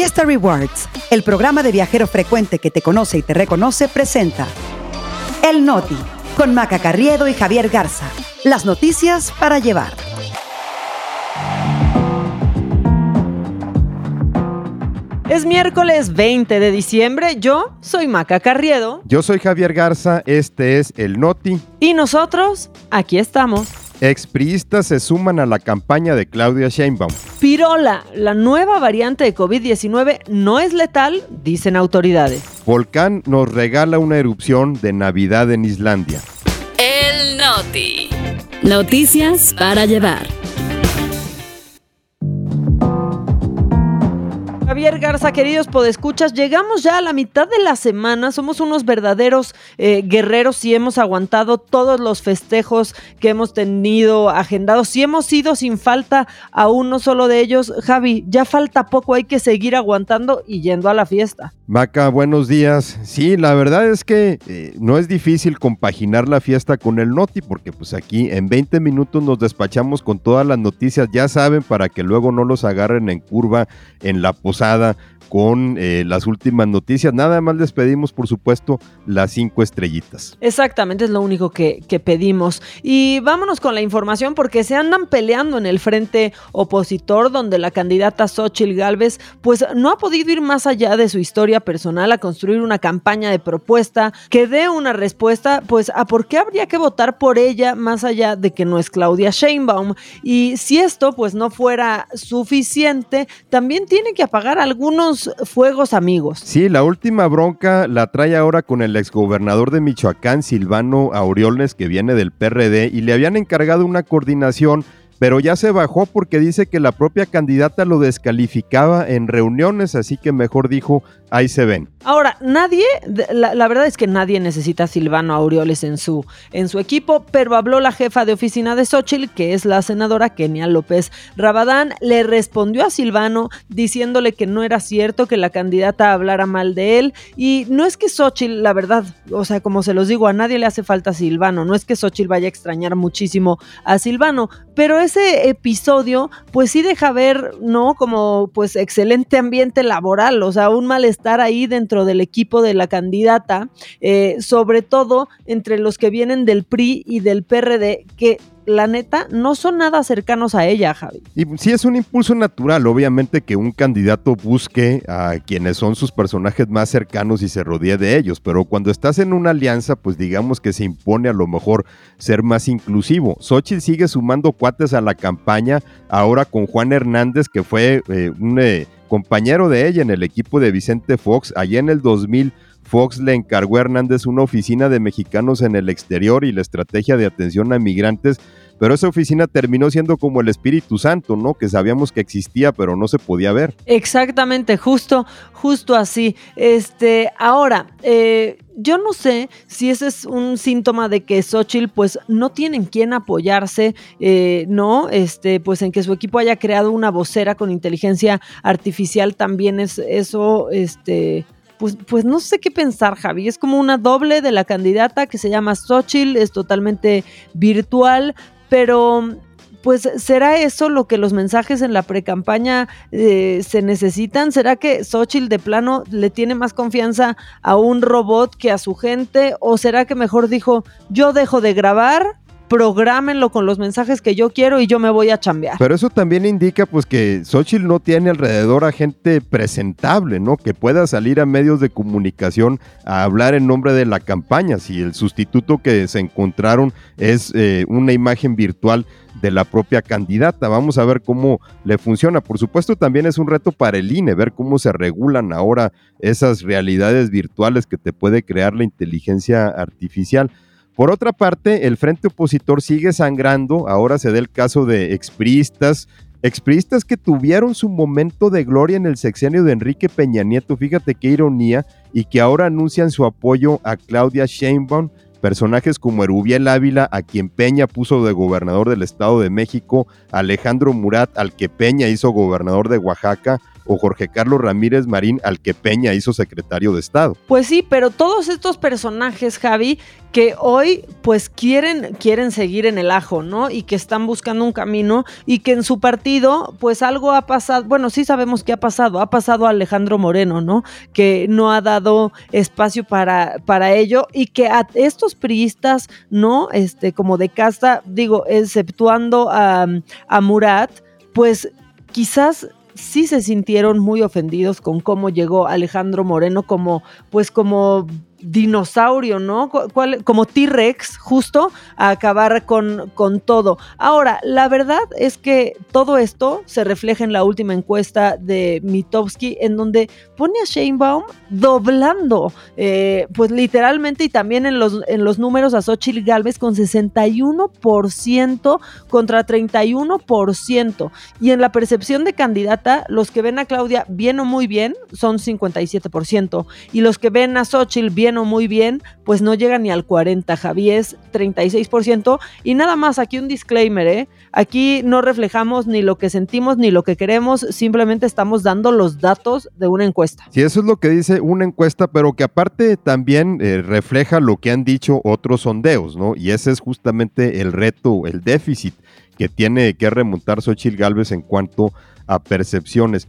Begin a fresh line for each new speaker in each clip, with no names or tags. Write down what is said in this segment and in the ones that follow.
Fiesta Rewards, el programa de viajero frecuente que te conoce y te reconoce, presenta El Noti, con Maca Carriedo y Javier Garza. Las noticias para llevar.
Es miércoles 20 de diciembre, yo soy Maca Carriedo.
Yo soy Javier Garza, este es El Noti.
Y nosotros, aquí estamos.
Expriistas se suman a la campaña de Claudia Sheinbaum.
Pirola, la nueva variante de COVID-19 no es letal, dicen autoridades.
Volcán nos regala una erupción de Navidad en Islandia.
El Noti. Noticias para llevar.
Javier Garza, queridos podescuchas, llegamos ya a la mitad de la semana. Somos unos verdaderos eh, guerreros y hemos aguantado todos los festejos que hemos tenido agendados. Y hemos ido sin falta a uno solo de ellos. Javi, ya falta poco, hay que seguir aguantando y yendo a la fiesta.
Maca, buenos días. Sí, la verdad es que eh, no es difícil compaginar la fiesta con el Noti, porque pues aquí en 20 minutos nos despachamos con todas las noticias, ya saben, para que luego no los agarren en curva en la posada con eh, las últimas noticias. Nada más les pedimos, por supuesto, las cinco estrellitas.
Exactamente, es lo único que, que, pedimos. Y vámonos con la información porque se andan peleando en el frente opositor, donde la candidata Xochil Gálvez, pues no ha podido ir más allá de su historia personal a construir una campaña de propuesta que dé una respuesta, pues a por qué habría que votar por ella más allá de que no es Claudia Sheinbaum. Y si esto, pues no fuera suficiente, también tiene que apagar algunos fuegos amigos.
Sí, la última bronca la trae ahora con el exgobernador de Michoacán, Silvano Aureoles, que viene del PRD, y le habían encargado una coordinación pero ya se bajó porque dice que la propia candidata lo descalificaba en reuniones, así que mejor dijo, ahí se ven.
Ahora, nadie, la, verdad es que nadie necesita a Silvano Aureoles en su, en su equipo, pero habló la jefa de oficina de Xochitl, que es la senadora Kenia López Rabadán, le respondió a Silvano diciéndole que no era cierto que la candidata hablara mal de él, y no es que Xochitl, la verdad, o sea, como se los digo, a nadie le hace falta Silvano, no es que Xochitl vaya a extrañar muchísimo a Silvano, pero es ese episodio, pues sí deja ver, ¿no? Como pues excelente ambiente laboral, o sea, un malestar ahí dentro del equipo de la candidata, eh, sobre todo entre los que vienen del PRI y del PRD, que la neta, no son nada cercanos a ella, Javi.
Y sí es un impulso natural, obviamente, que un candidato busque a quienes son sus personajes más cercanos y se rodee de ellos, pero cuando estás en una alianza, pues digamos que se impone a lo mejor ser más inclusivo. Xochitl sigue sumando cuates a la campaña, ahora con Juan Hernández, que fue eh, un eh, compañero de ella en el equipo de Vicente Fox, allá en el 2000 Fox le encargó a Hernández una oficina de mexicanos en el exterior y la estrategia de atención a migrantes, pero esa oficina terminó siendo como el Espíritu Santo, ¿no? Que sabíamos que existía, pero no se podía ver.
Exactamente, justo, justo así. Este, ahora, eh, yo no sé si ese es un síntoma de que Xochitl pues no tienen quien apoyarse, eh, ¿no? Este, pues en que su equipo haya creado una vocera con inteligencia artificial también es eso, este pues, pues no sé qué pensar, Javi. Es como una doble de la candidata que se llama Xochitl, es totalmente virtual, pero pues ¿será eso lo que los mensajes en la precampaña eh, se necesitan? ¿Será que Xochitl de plano le tiene más confianza a un robot que a su gente? ¿O será que mejor dijo, yo dejo de grabar? Prográmenlo con los mensajes que yo quiero y yo me voy a chambear.
Pero eso también indica pues que Xochitl no tiene alrededor a gente presentable, ¿no? Que pueda salir a medios de comunicación a hablar en nombre de la campaña. Si el sustituto que se encontraron es eh, una imagen virtual de la propia candidata. Vamos a ver cómo le funciona. Por supuesto, también es un reto para el INE, ver cómo se regulan ahora esas realidades virtuales que te puede crear la inteligencia artificial. Por otra parte, el frente opositor sigue sangrando. Ahora se da el caso de expriistas, expriistas que tuvieron su momento de gloria en el sexenio de Enrique Peña Nieto. Fíjate qué ironía, y que ahora anuncian su apoyo a Claudia Sheinbaum. Personajes como Erubiel Ávila, a quien Peña puso de gobernador del Estado de México, Alejandro Murat, al que Peña hizo gobernador de Oaxaca, o Jorge Carlos Ramírez Marín, al que Peña hizo secretario de Estado.
Pues sí, pero todos estos personajes, Javi, que hoy pues quieren, quieren seguir en el ajo, ¿no? Y que están buscando un camino y que en su partido pues algo ha pasado, bueno, sí sabemos qué ha pasado, ha pasado a Alejandro Moreno, ¿no? Que no ha dado espacio para, para ello y que a estos priistas, ¿no? Este, como de casta, digo, exceptuando a, a Murat, pues quizás sí se sintieron muy ofendidos con cómo llegó Alejandro Moreno como, pues como dinosaurio, ¿no? como T-Rex, justo a acabar con, con, todo. Ahora, la verdad es que todo esto se refleja en la última encuesta de Mitowski, en donde pone a Sheinbaum doblando, eh, pues literalmente, y también en los, en los números a Xochitl Galvez con 61% contra 31%. Y en la percepción de candidata, los que ven a Claudia bien o muy bien son 57%, y los que ven a Xochitl bien o muy bien, pues no llega ni al 40, Javier 36%. Y nada más, aquí un disclaimer, ¿eh? Aquí no reflejamos ni lo que sentimos ni lo que queremos, simplemente estamos dando los datos de una encuesta.
Sí, eso es lo que dice una encuesta, pero que aparte también eh, refleja lo que han dicho otros sondeos, ¿no? Y ese es justamente el reto, el déficit que tiene que remontar Xochitl Galvez en cuanto a percepciones.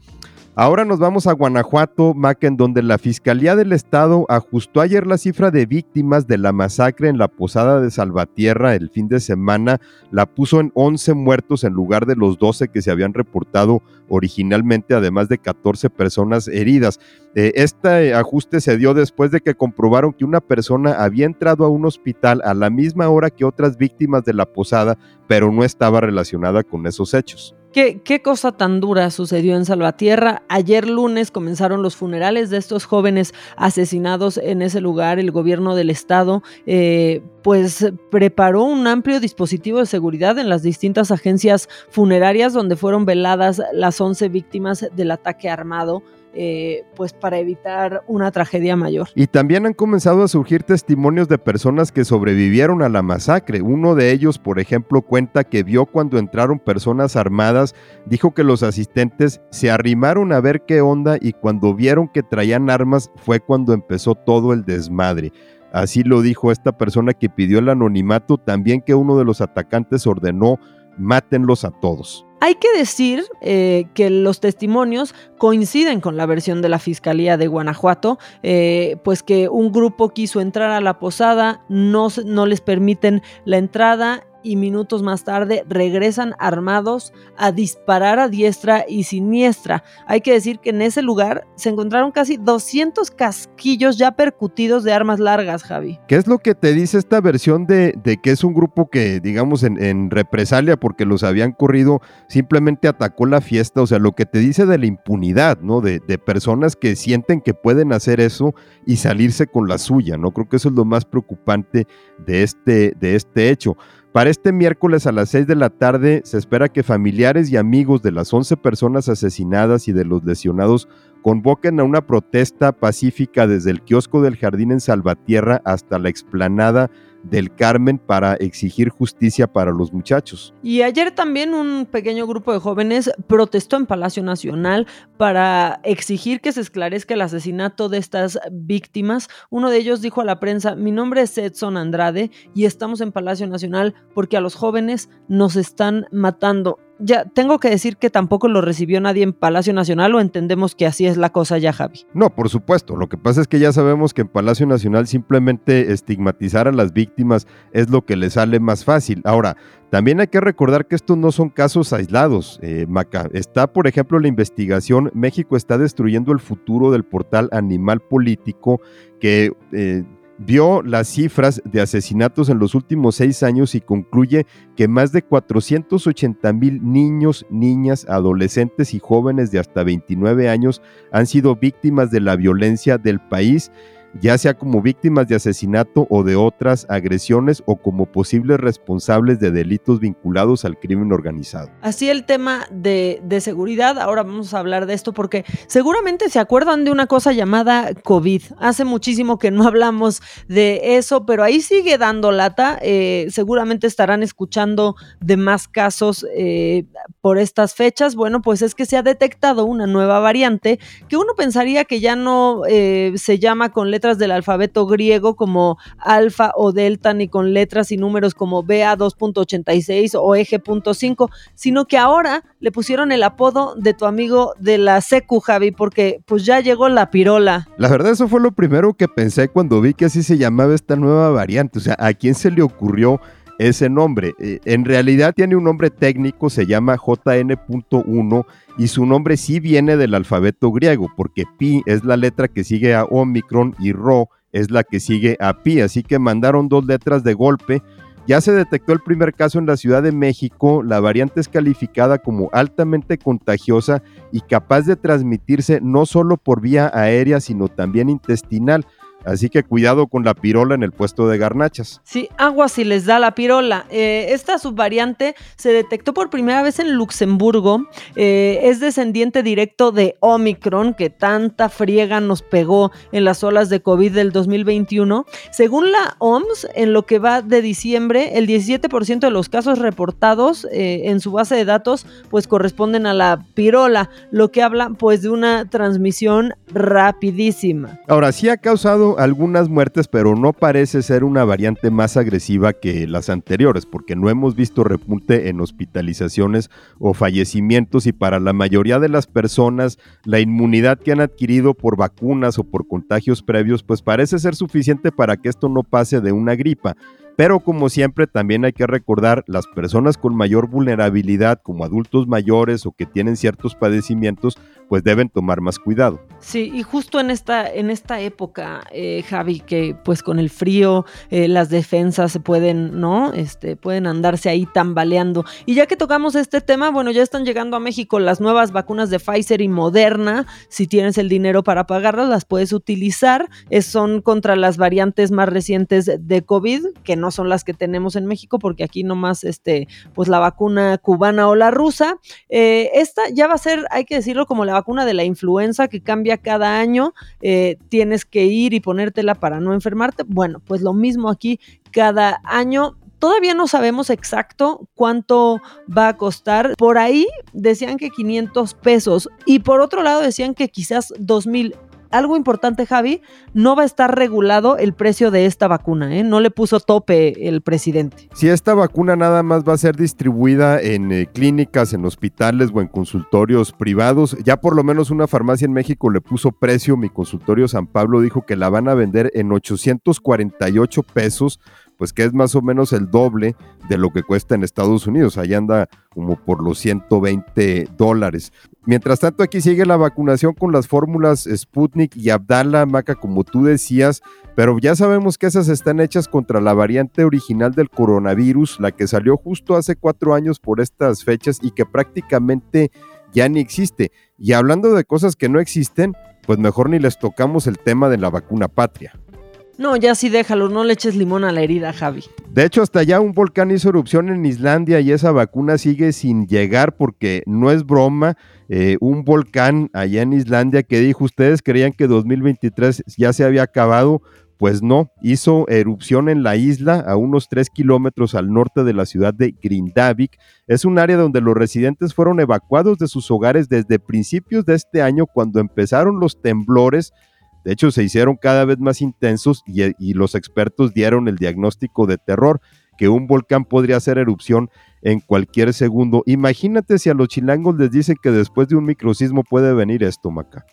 Ahora nos vamos a Guanajuato, Maca, en donde la Fiscalía del Estado ajustó ayer la cifra de víctimas de la masacre en la posada de Salvatierra el fin de semana, la puso en 11 muertos en lugar de los 12 que se habían reportado originalmente, además de 14 personas heridas. Eh, este ajuste se dio después de que comprobaron que una persona había entrado a un hospital a la misma hora que otras víctimas de la posada, pero no estaba relacionada con esos hechos.
¿Qué, ¿Qué, cosa tan dura sucedió en Salvatierra? Ayer lunes comenzaron los funerales de estos jóvenes asesinados en ese lugar. El gobierno del estado eh, pues preparó un amplio dispositivo de seguridad en las distintas agencias funerarias donde fueron veladas las 11 víctimas del ataque armado eh, pues para evitar una tragedia mayor.
Y también han comenzado a surgir testimonios de personas que sobrevivieron a la masacre. Uno de ellos, por ejemplo, cuenta que vio cuando entraron personas armadas, dijo que los asistentes se arrimaron a ver qué onda y cuando vieron que traían armas fue cuando empezó todo el desmadre. Así lo dijo esta persona que pidió el anonimato, también que uno de los atacantes ordenó mátenlos a todos.
Hay que decir eh, que los testimonios coinciden con la versión de la Fiscalía de Guanajuato, eh, pues que un grupo quiso entrar a la posada, no, no les permiten la entrada y minutos más tarde regresan armados a disparar a diestra y siniestra. Hay que decir que en ese lugar se encontraron casi 200 casquillos ya percutidos de armas largas, Javi.
¿Qué es lo que te dice esta versión de, que es un grupo que, digamos, en, represalia porque los habían corrido, simplemente atacó la fiesta? O sea, lo que te dice de la impunidad, ¿no? De, de personas que sienten que pueden hacer eso y salirse con la suya, ¿no? Creo que eso es lo más preocupante de este, de este hecho. Para este miércoles a las 6 de la tarde se espera que familiares y amigos de las 11 personas asesinadas y de los lesionados convoquen a una protesta pacífica desde el kiosco del jardín en Salvatierra hasta la explanada del Carmen para exigir justicia para los muchachos.
Y ayer también un pequeño grupo de jóvenes protestó en Palacio Nacional para exigir que se esclarezca el asesinato de estas víctimas. Uno de ellos dijo a la prensa, mi nombre es Edson Andrade y estamos en Palacio Nacional porque a los jóvenes nos están matando ya tengo que decir que tampoco lo recibió nadie en Palacio Nacional o entendemos que así es la cosa ya, Javi.
No, por supuesto. Lo que pasa es que ya sabemos que en Palacio Nacional simplemente estigmatizar a las víctimas es lo que le sale más fácil. Ahora, también hay que recordar que estos no son casos aislados, eh, Maca. Está, por ejemplo, la investigación México está destruyendo el futuro del portal Animal Político que... Eh, vio las cifras de asesinatos en los últimos seis años y concluye que más de 480 mil niños, niñas, adolescentes y jóvenes de hasta 29 años han sido víctimas de la violencia del país ya sea como víctimas de asesinato o de otras agresiones o como posibles responsables de delitos vinculados al crimen organizado.
Así el tema de, seguridad, ahora vamos a hablar de esto porque seguramente se acuerdan de una cosa llamada COVID. Hace muchísimo que no hablamos de eso, pero ahí sigue dando lata. Eh, seguramente estarán escuchando de más casos eh, por estas fechas. Bueno, pues es que se ha detectado una nueva variante que uno pensaría que ya no eh, se llama con letras del alfabeto griego como alfa o delta, ni con letras y números como BA 2.86 o eje.5, sino que ahora le pusieron el apodo de tu amigo de la secu, Javi, porque pues ya llegó la pirola.
La verdad, eso fue lo primero que pensé cuando vi que así se llamaba esta nueva variante. O sea, ¿a quién se le ocurrió ese nombre? Eh, en realidad tiene un nombre técnico, se llama JN.1 y su nombre sí viene del alfabeto griego, porque pi es la letra que sigue a Omicron y Rho es la que sigue a pi. Así que mandaron dos letras de golpe ya se detectó el primer caso en la Ciudad de México. La variante es calificada como altamente contagiosa y capaz de transmitirse no solo por vía aérea, sino también intestinal. Así que cuidado con la pirola en el puesto de garnachas.
Sí, agua si les da la pirola. Eh, esta subvariante se detectó por primera vez en Luxemburgo. Eh, es descendiente directo de Omicron, que tanta friega nos pegó en las olas de COVID del 2021. Según la OMS, en lo que va de diciembre, el 17% de los casos reportados eh, en su base de datos pues corresponden a la pirola, lo que habla pues de una transmisión rapidísima.
Ahora sí ha causado algunas muertes, pero no parece ser una variante más agresiva que las anteriores, porque no hemos visto repunte en hospitalizaciones o fallecimientos y para la mayoría de las personas la inmunidad que han adquirido por vacunas o por contagios previos, pues parece ser suficiente para que esto no pase de una gripa. Pero como siempre también hay que recordar las personas con mayor vulnerabilidad como adultos mayores o que tienen ciertos padecimientos pues deben tomar más cuidado.
Sí, y justo en esta, en esta época, eh, Javi, que pues con el frío eh, las defensas se pueden, ¿no? Este, pueden andarse ahí tambaleando. Y ya que tocamos este tema, bueno, ya están llegando a México las nuevas vacunas de Pfizer y Moderna. Si tienes el dinero para pagarlas, las puedes utilizar. son contra las variantes más recientes de COVID, que no son las que tenemos en México, porque aquí nomás, este, pues la vacuna cubana o la rusa. Eh, esta ya va a ser, hay que decirlo, como la vacuna de la influenza que cambia cada año, eh, tienes que ir y ponértela para no enfermarte. Bueno, pues lo mismo aquí cada año. Todavía no sabemos exacto cuánto va a costar. Por ahí decían que 500 pesos y por otro lado decían que quizás 2000 algo importante, Javi, no va a estar regulado el precio de esta vacuna, ¿eh? No le puso tope el presidente.
Si esta vacuna nada más va a ser distribuida en eh, clínicas, en hospitales o en consultorios privados, ya por lo menos una farmacia en México le puso precio, mi consultorio San Pablo dijo que la van a vender en 848 pesos pues que es más o menos el doble de lo que cuesta en Estados Unidos. Ahí anda como por los 120 dólares. Mientras tanto, aquí sigue la vacunación con las fórmulas Sputnik y Abdala, Maca, como tú decías, pero ya sabemos que esas están hechas contra la variante original del coronavirus, la que salió justo hace cuatro años por estas fechas y que prácticamente ya ni existe. Y hablando de cosas que no existen, pues mejor ni les tocamos el tema de la vacuna patria.
No, ya sí déjalo, no le eches limón a la herida, Javi.
De hecho, hasta ya un volcán hizo erupción en Islandia y esa vacuna sigue sin llegar porque no es broma. Eh, un volcán allá en Islandia que dijo, ustedes creían que 2023 ya se había acabado. Pues no, hizo erupción en la isla a unos 3 kilómetros al norte de la ciudad de Grindavik. Es un área donde los residentes fueron evacuados de sus hogares desde principios de este año cuando empezaron los temblores de hecho, se hicieron cada vez más intensos y, los expertos dieron el diagnóstico de terror, que un volcán podría hacer erupción en cualquier segundo. Imagínate si a los chilangos les dicen que después de un microsismo puede venir esto, Maca.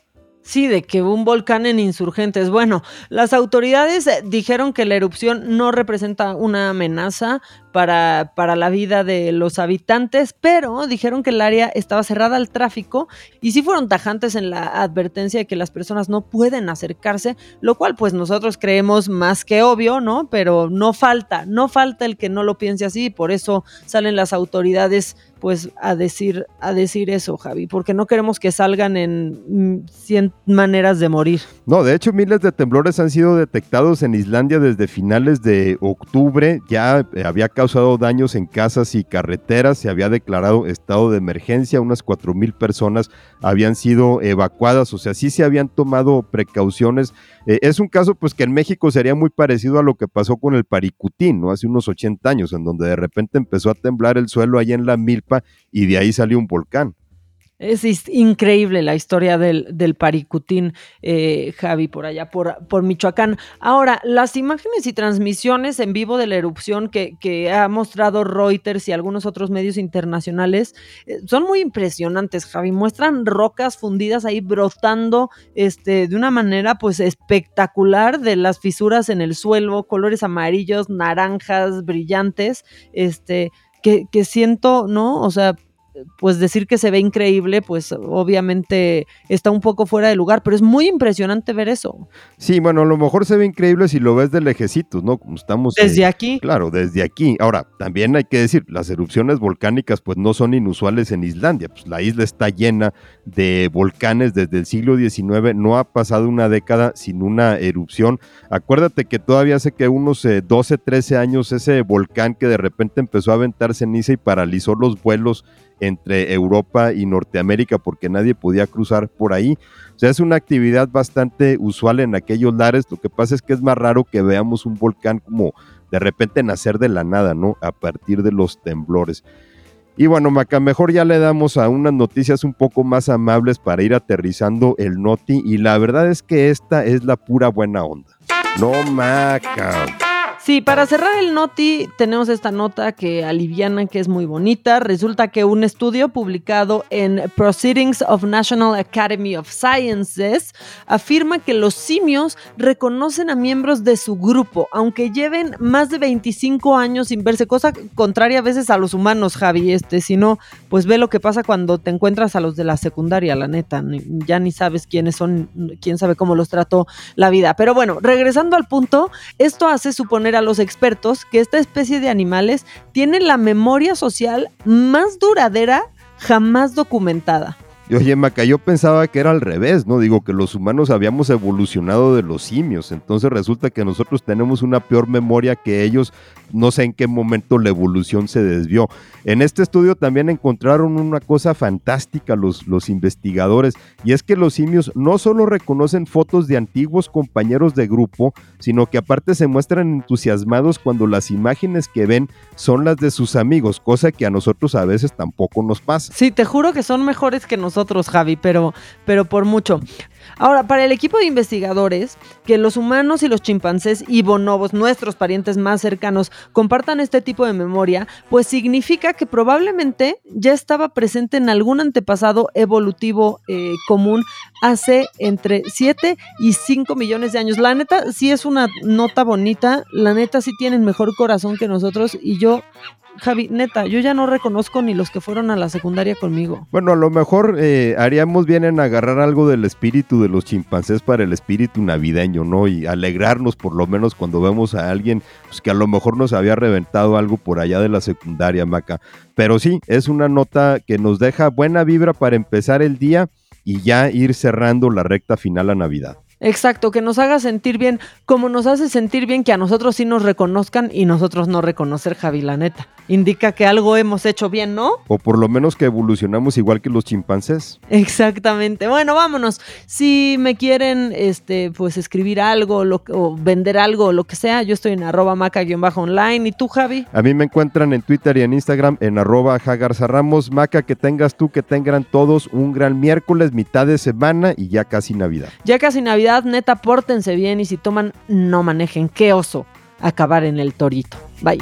Sí, de que un volcán en insurgentes. Bueno, las autoridades eh, dijeron que la erupción no representa una amenaza para, para, la vida de los habitantes, pero dijeron que el área estaba cerrada al tráfico y sí fueron tajantes en la advertencia de que las personas no pueden acercarse, lo cual pues nosotros creemos más que obvio, ¿no? Pero no falta, no falta el que no lo piense así, por eso salen las autoridades pues a decir, a decir eso, Javi, porque no queremos que salgan en 100 mm, maneras de morir.
No, de hecho miles de temblores han sido detectados en Islandia desde finales de octubre, ya eh, había causado daños en casas y carreteras, se había declarado estado de emergencia, unas 4.000 personas habían sido evacuadas, o sea, sí se habían tomado precauciones. Eh, es un caso pues que en México sería muy parecido a lo que pasó con el Paricutín, ¿no? Hace unos 80 años, en donde de repente empezó a temblar el suelo ahí en la milpa y de ahí salió un volcán.
Es, increíble la historia del, del Paricutín, eh, Javi, por allá, por, por Michoacán. Ahora, las imágenes y transmisiones en vivo de la erupción que, que ha mostrado Reuters y algunos otros medios internacionales eh, son muy impresionantes, Javi. Muestran rocas fundidas ahí brotando este, de una manera pues espectacular de las fisuras en el suelo, colores amarillos, naranjas, brillantes, este, que, que siento, ¿no? O sea, pues decir que se ve increíble, pues obviamente está un poco fuera de lugar, pero es muy impresionante ver eso.
Sí, bueno, a lo mejor se ve increíble si lo ves de lejecitos, ¿no? Como estamos...
Desde aquí.
Claro, desde aquí. Ahora, también hay que decir, las erupciones volcánicas pues no son inusuales en Islandia, pues la isla está llena de volcanes desde el siglo XIX, no ha pasado una década sin una erupción. Acuérdate que todavía hace que unos 12, eh, 13 años ese volcán que de repente empezó a aventar ceniza y paralizó los vuelos entre Europa y Norteamérica porque nadie podía cruzar por ahí. O sea, es una actividad bastante usual en aquellos lares. Lo que pasa es que es más raro que veamos un volcán como de repente nacer de la nada, ¿no? A partir de los temblores. Y bueno, Maca, mejor ya le damos a unas noticias un poco más amables para ir aterrizando el Noti. Y la verdad es que esta es la pura buena onda. No, Maca.
Sí, para cerrar el noti tenemos esta nota que aliviana, que es muy bonita. Resulta que un estudio publicado en Proceedings of National Academy of Sciences afirma que los simios reconocen a miembros de su grupo, aunque lleven más de 25 años sin verse, cosa contraria a veces a los humanos, Javi. Este, si no, pues ve lo que pasa cuando te encuentras a los de la secundaria, la neta. Ya ni sabes quiénes son, quién sabe cómo los trató la vida. Pero bueno, regresando al punto, esto hace suponer a los expertos que esta especie de animales tiene la memoria social más duradera jamás documentada.
Y oye, Maca, yo pensaba que era al revés, ¿no? Digo que los humanos habíamos evolucionado de los simios, entonces resulta que nosotros tenemos una peor memoria que ellos, no sé en qué momento la evolución se desvió. En este estudio también encontraron una cosa fantástica los, los investigadores, y es que los simios no solo reconocen fotos de antiguos compañeros de grupo, sino que aparte se muestran entusiasmados cuando las imágenes que ven son las de sus amigos, cosa que a nosotros a veces tampoco nos pasa.
Sí, te juro que son mejores que nosotros nosotros, Javi, pero, pero por mucho. Ahora, para el equipo de investigadores, que los humanos y los chimpancés y bonobos, nuestros parientes más cercanos, compartan este tipo de memoria, pues significa que probablemente ya estaba presente en algún antepasado evolutivo eh, común hace entre 7 y 5 millones de años. La neta sí es una nota bonita, la neta sí tienen mejor corazón que nosotros y yo Javi, neta, yo ya no reconozco ni los que fueron a la secundaria conmigo.
Bueno, a lo mejor eh, haríamos bien en agarrar algo del espíritu de los chimpancés para el espíritu navideño, ¿no? Y alegrarnos por lo menos cuando vemos a alguien pues, que a lo mejor nos había reventado algo por allá de la secundaria, Maca. Pero sí, es una nota que nos deja buena vibra para empezar el día y ya ir cerrando la recta final a Navidad.
Exacto, que nos haga sentir bien, como nos hace sentir bien que a nosotros sí nos reconozcan y nosotros no reconocer, Javi, la neta. Indica que algo hemos hecho bien, ¿no?
O por lo menos que evolucionamos igual que los chimpancés.
Exactamente. Bueno, vámonos. Si me quieren, este, pues escribir algo o vender algo, lo que sea, yo estoy en arroba maca-online. ¿Y tú, Javi?
A mí me encuentran en Twitter y en Instagram en arroba jagarzarramos. Maca, que tengas tú, que tengan todos un gran miércoles, mitad de semana y ya casi Navidad.
Ya casi Navidad neta, pórtense bien y si toman, no manejen. Qué oso acabar en el torito. Bye.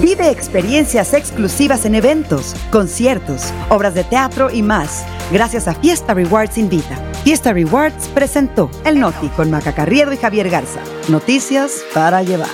Vive experiencias exclusivas en eventos, conciertos, obras de teatro y más, gracias a Fiesta Rewards Invita. Fiesta Rewards presentó El Noti con Maca Carriedo y Javier Garza. Noticias para llevar.